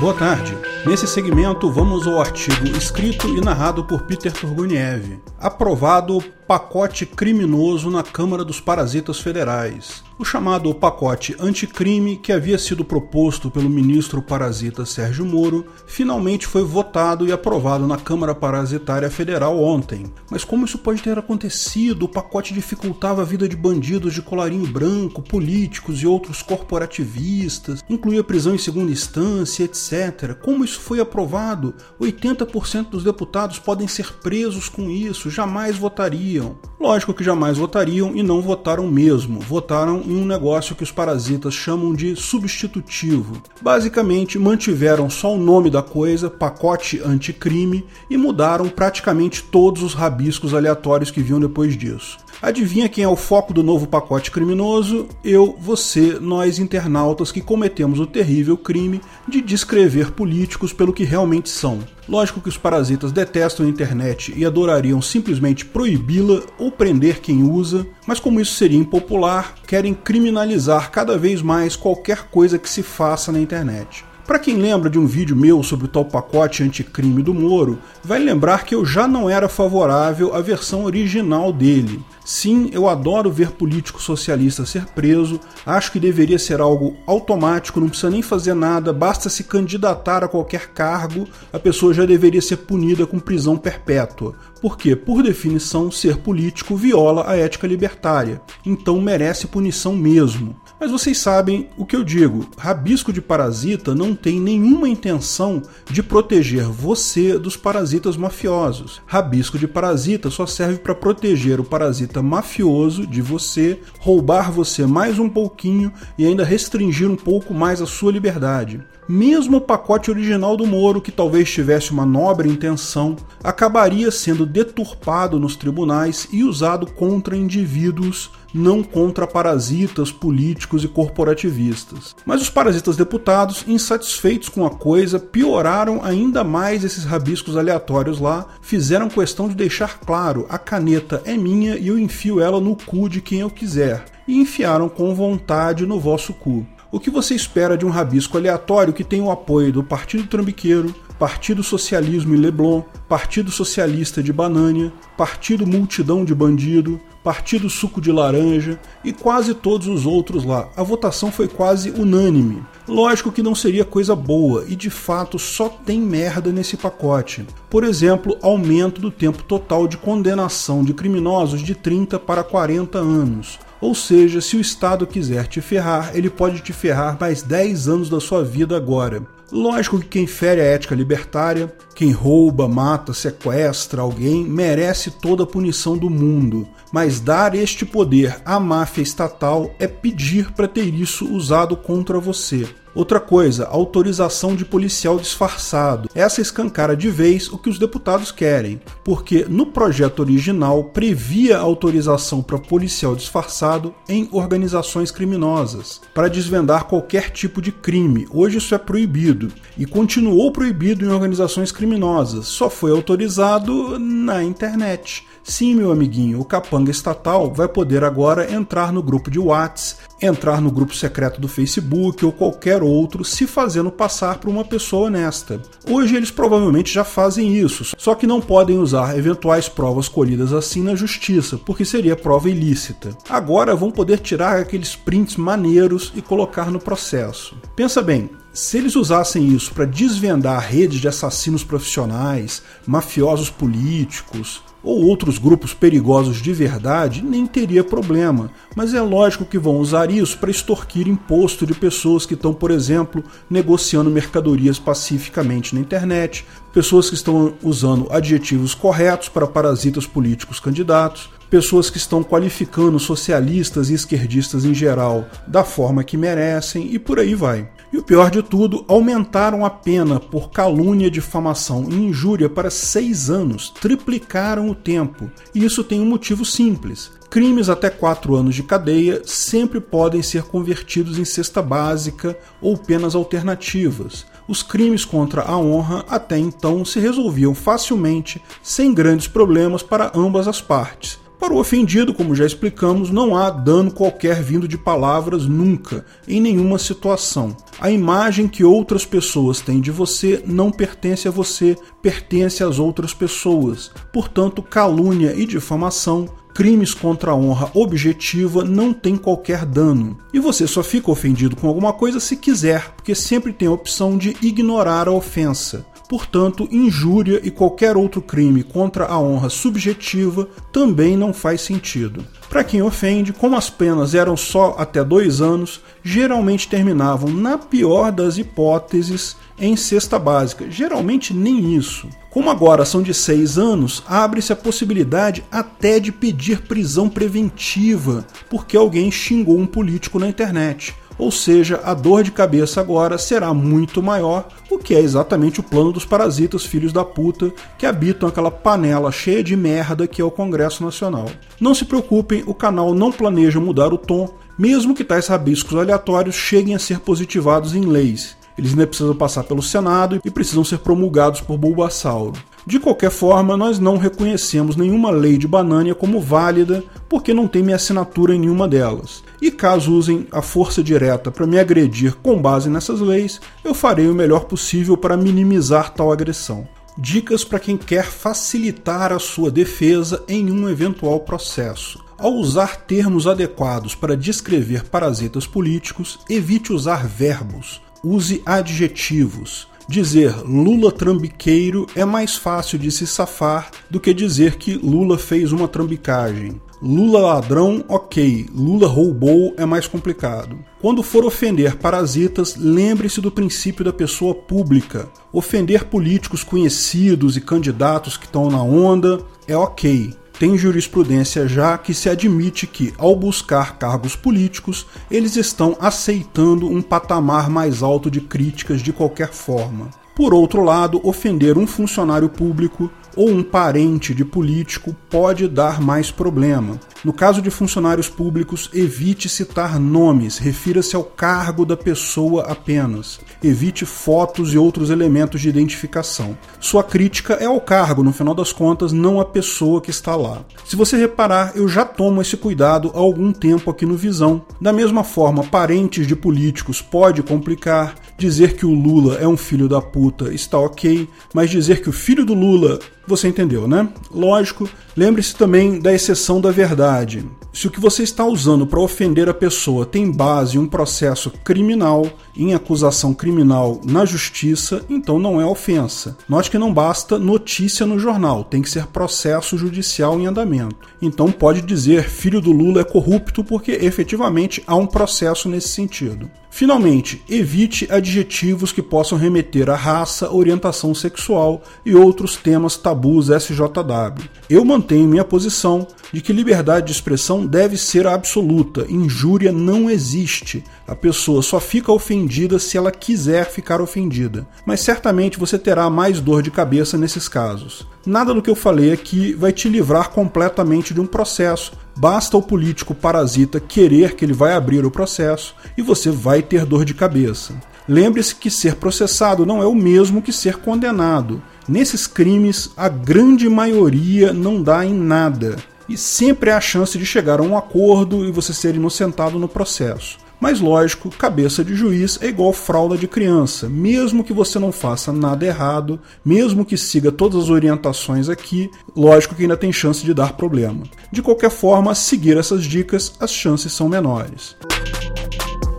Boa tarde. Nesse segmento, vamos ao artigo escrito e narrado por Peter Turguniev. Aprovado pacote criminoso na Câmara dos Parasitas Federais. O chamado pacote anticrime, que havia sido proposto pelo ministro parasita Sérgio Moro, finalmente foi votado e aprovado na Câmara Parasitária Federal ontem. Mas como isso pode ter acontecido? O pacote dificultava a vida de bandidos de colarinho branco, políticos e outros corporativistas, incluía prisão em segunda instância, etc. Como isso foi aprovado? 80% dos deputados podem ser presos com isso, jamais votariam. Lógico que jamais votariam e não votaram mesmo. Votaram um negócio que os parasitas chamam de substitutivo. Basicamente, mantiveram só o nome da coisa, pacote anticrime, e mudaram praticamente todos os rabiscos aleatórios que vinham depois disso. Adivinha quem é o foco do novo pacote criminoso? Eu, você, nós internautas que cometemos o terrível crime de descrever políticos pelo que realmente são. Lógico que os parasitas detestam a internet e adorariam simplesmente proibi-la ou prender quem usa, mas como isso seria impopular, querem criminalizar cada vez mais qualquer coisa que se faça na internet. Para quem lembra de um vídeo meu sobre o tal pacote anticrime do Moro, vai lembrar que eu já não era favorável à versão original dele. Sim, eu adoro ver político socialista ser preso, acho que deveria ser algo automático, não precisa nem fazer nada, basta se candidatar a qualquer cargo, a pessoa já deveria ser punida com prisão perpétua. Porque, por definição, ser político viola a ética libertária, então merece punição mesmo. Mas vocês sabem o que eu digo: rabisco de parasita não tem nenhuma intenção de proteger você dos parasitas mafiosos. Rabisco de parasita só serve para proteger o parasita mafioso de você, roubar você mais um pouquinho e ainda restringir um pouco mais a sua liberdade. Mesmo o pacote original do Moro, que talvez tivesse uma nobre intenção, acabaria sendo deturpado nos tribunais e usado contra indivíduos não contra parasitas políticos e corporativistas. Mas os parasitas deputados, insatisfeitos com a coisa, pioraram ainda mais esses rabiscos aleatórios lá, fizeram questão de deixar claro: a caneta é minha e eu enfio ela no cu de quem eu quiser. E enfiaram com vontade no vosso cu. O que você espera de um rabisco aleatório que tem o apoio do Partido Trambiqueiro, Partido Socialismo e Leblon, Partido Socialista de Banânia, Partido Multidão de Bandido, Partido Suco de Laranja e quase todos os outros lá. A votação foi quase unânime. Lógico que não seria coisa boa e de fato só tem merda nesse pacote. Por exemplo, aumento do tempo total de condenação de criminosos de 30 para 40 anos. Ou seja, se o Estado quiser te ferrar, ele pode te ferrar mais 10 anos da sua vida agora. Lógico que quem fere a ética libertária, quem rouba, mata, sequestra alguém, merece toda a punição do mundo. Mas dar este poder à máfia estatal é pedir para ter isso usado contra você. Outra coisa, autorização de policial disfarçado. Essa escancara de vez o que os deputados querem, porque no projeto original previa autorização para policial disfarçado em organizações criminosas, para desvendar qualquer tipo de crime. Hoje isso é proibido e continuou proibido em organizações criminosas, só foi autorizado na internet. Sim, meu amiguinho, o capanga estatal vai poder agora entrar no grupo de Whats, entrar no grupo secreto do Facebook ou qualquer outro, se fazendo passar por uma pessoa honesta. Hoje eles provavelmente já fazem isso, só que não podem usar eventuais provas colhidas assim na justiça, porque seria prova ilícita. Agora vão poder tirar aqueles prints maneiros e colocar no processo. Pensa bem, se eles usassem isso para desvendar redes de assassinos profissionais, mafiosos políticos, ou outros grupos perigosos de verdade, nem teria problema. Mas é lógico que vão usar isso para extorquir imposto de pessoas que estão, por exemplo, negociando mercadorias pacificamente na internet, pessoas que estão usando adjetivos corretos para parasitas políticos candidatos, pessoas que estão qualificando socialistas e esquerdistas em geral da forma que merecem e por aí vai. E o pior de tudo, aumentaram a pena por calúnia, difamação e injúria para seis anos, triplicaram o tempo. E isso tem um motivo simples. Crimes até quatro anos de cadeia sempre podem ser convertidos em cesta básica ou penas alternativas. Os crimes contra a honra até então se resolviam facilmente, sem grandes problemas para ambas as partes Para o ofendido, como já explicamos, não há dano qualquer vindo de palavras nunca, em nenhuma situação. A imagem que outras pessoas têm de você não pertence a você, pertence às outras pessoas. Portanto, calúnia e difamação crimes contra a honra objetiva não tem qualquer dano. E você só fica ofendido com alguma coisa se quiser, porque sempre tem a opção de ignorar a ofensa. Portanto, injúria e qualquer outro crime contra a honra subjetiva também não faz sentido. Para quem ofende, como as penas eram só até dois anos, geralmente terminavam, na pior das hipóteses, em cesta básica. Geralmente nem isso. Como agora são de seis anos, abre-se a possibilidade até de pedir prisão preventiva porque alguém xingou um político na internet. Ou seja, a dor de cabeça agora será muito maior, o que é exatamente o plano dos parasitas filhos da puta que habitam aquela panela cheia de merda que é o Congresso Nacional. Não se preocupem, o canal não planeja mudar o tom, mesmo que tais rabiscos aleatórios cheguem a ser positivados em leis. Eles ainda precisam passar pelo Senado e precisam ser promulgados por Bulbasauro. De qualquer forma, nós não reconhecemos nenhuma lei de Banânia como válida, porque não tem minha assinatura em nenhuma delas. E caso usem a força direta para me agredir com base nessas leis, eu farei o melhor possível para minimizar tal agressão. Dicas para quem quer facilitar a sua defesa em um eventual processo. Ao usar termos adequados para descrever parasitas políticos, evite usar verbos use adjetivos. Dizer Lula trambiqueiro é mais fácil de se safar do que dizer que Lula fez uma trambicagem. Lula ladrão, ok. Lula roubou é mais complicado. Quando for ofender parasitas, lembre-se do princípio da pessoa pública. Ofender políticos conhecidos e candidatos que estão na onda é ok tem jurisprudência já que se admite que, ao buscar cargos políticos, eles estão aceitando um patamar mais alto de críticas de qualquer forma. Por outro lado, ofender um funcionário público ou um parente de político pode dar mais problema. No caso de funcionários públicos, evite citar nomes, refira-se ao cargo da pessoa apenas. Evite fotos e outros elementos de identificação. Sua crítica é ao cargo, no final das contas, não à pessoa que está lá. Se você reparar, eu já tomo esse cuidado há algum tempo aqui no Visão. Da mesma forma, parentes de políticos pode complicar, dizer que o Lula é um filho da puta está ok, mas dizer que o filho do Lula você entendeu, né? Lógico, lembre-se também da exceção da verdade. Se o que você está usando para ofender a pessoa tem base em um processo criminal, em acusação criminal na justiça, então não é ofensa. Note que não basta notícia no jornal, tem que ser processo judicial em andamento. Então pode dizer filho do Lula é corrupto porque efetivamente há um processo nesse sentido. Finalmente, evite adjetivos que possam remeter à raça, orientação sexual e outros temas tabus SJW. Eu mantenho minha posição de que liberdade de expressão deve ser absoluta, injúria não existe. A pessoa só fica ofendida se ela quiser ficar ofendida. Mas certamente você terá mais dor de cabeça nesses casos. Nada do que eu falei aqui vai te livrar completamente de um processo. Basta o político parasita querer que ele vai abrir o processo e você vai ter dor de cabeça. Lembre-se que ser processado não é o mesmo que ser condenado. Nesses crimes, a grande maioria não dá em nada. E sempre há a chance de chegar a um acordo e você ser inocentado no processo. Mas lógico, cabeça de juiz é igual fralda de criança. Mesmo que você não faça nada errado, mesmo que siga todas as orientações aqui, lógico que ainda tem chance de dar problema. De qualquer forma, seguir essas dicas, as chances são menores.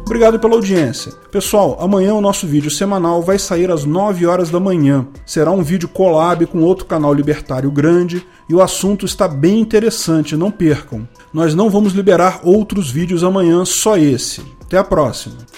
Obrigado pela audiência. Pessoal, amanhã o nosso vídeo semanal vai sair às 9 horas da manhã. Será um vídeo collab com outro canal libertário grande e o assunto está bem interessante, não percam. Nós não vamos liberar outros vídeos amanhã, só esse. Até a próxima.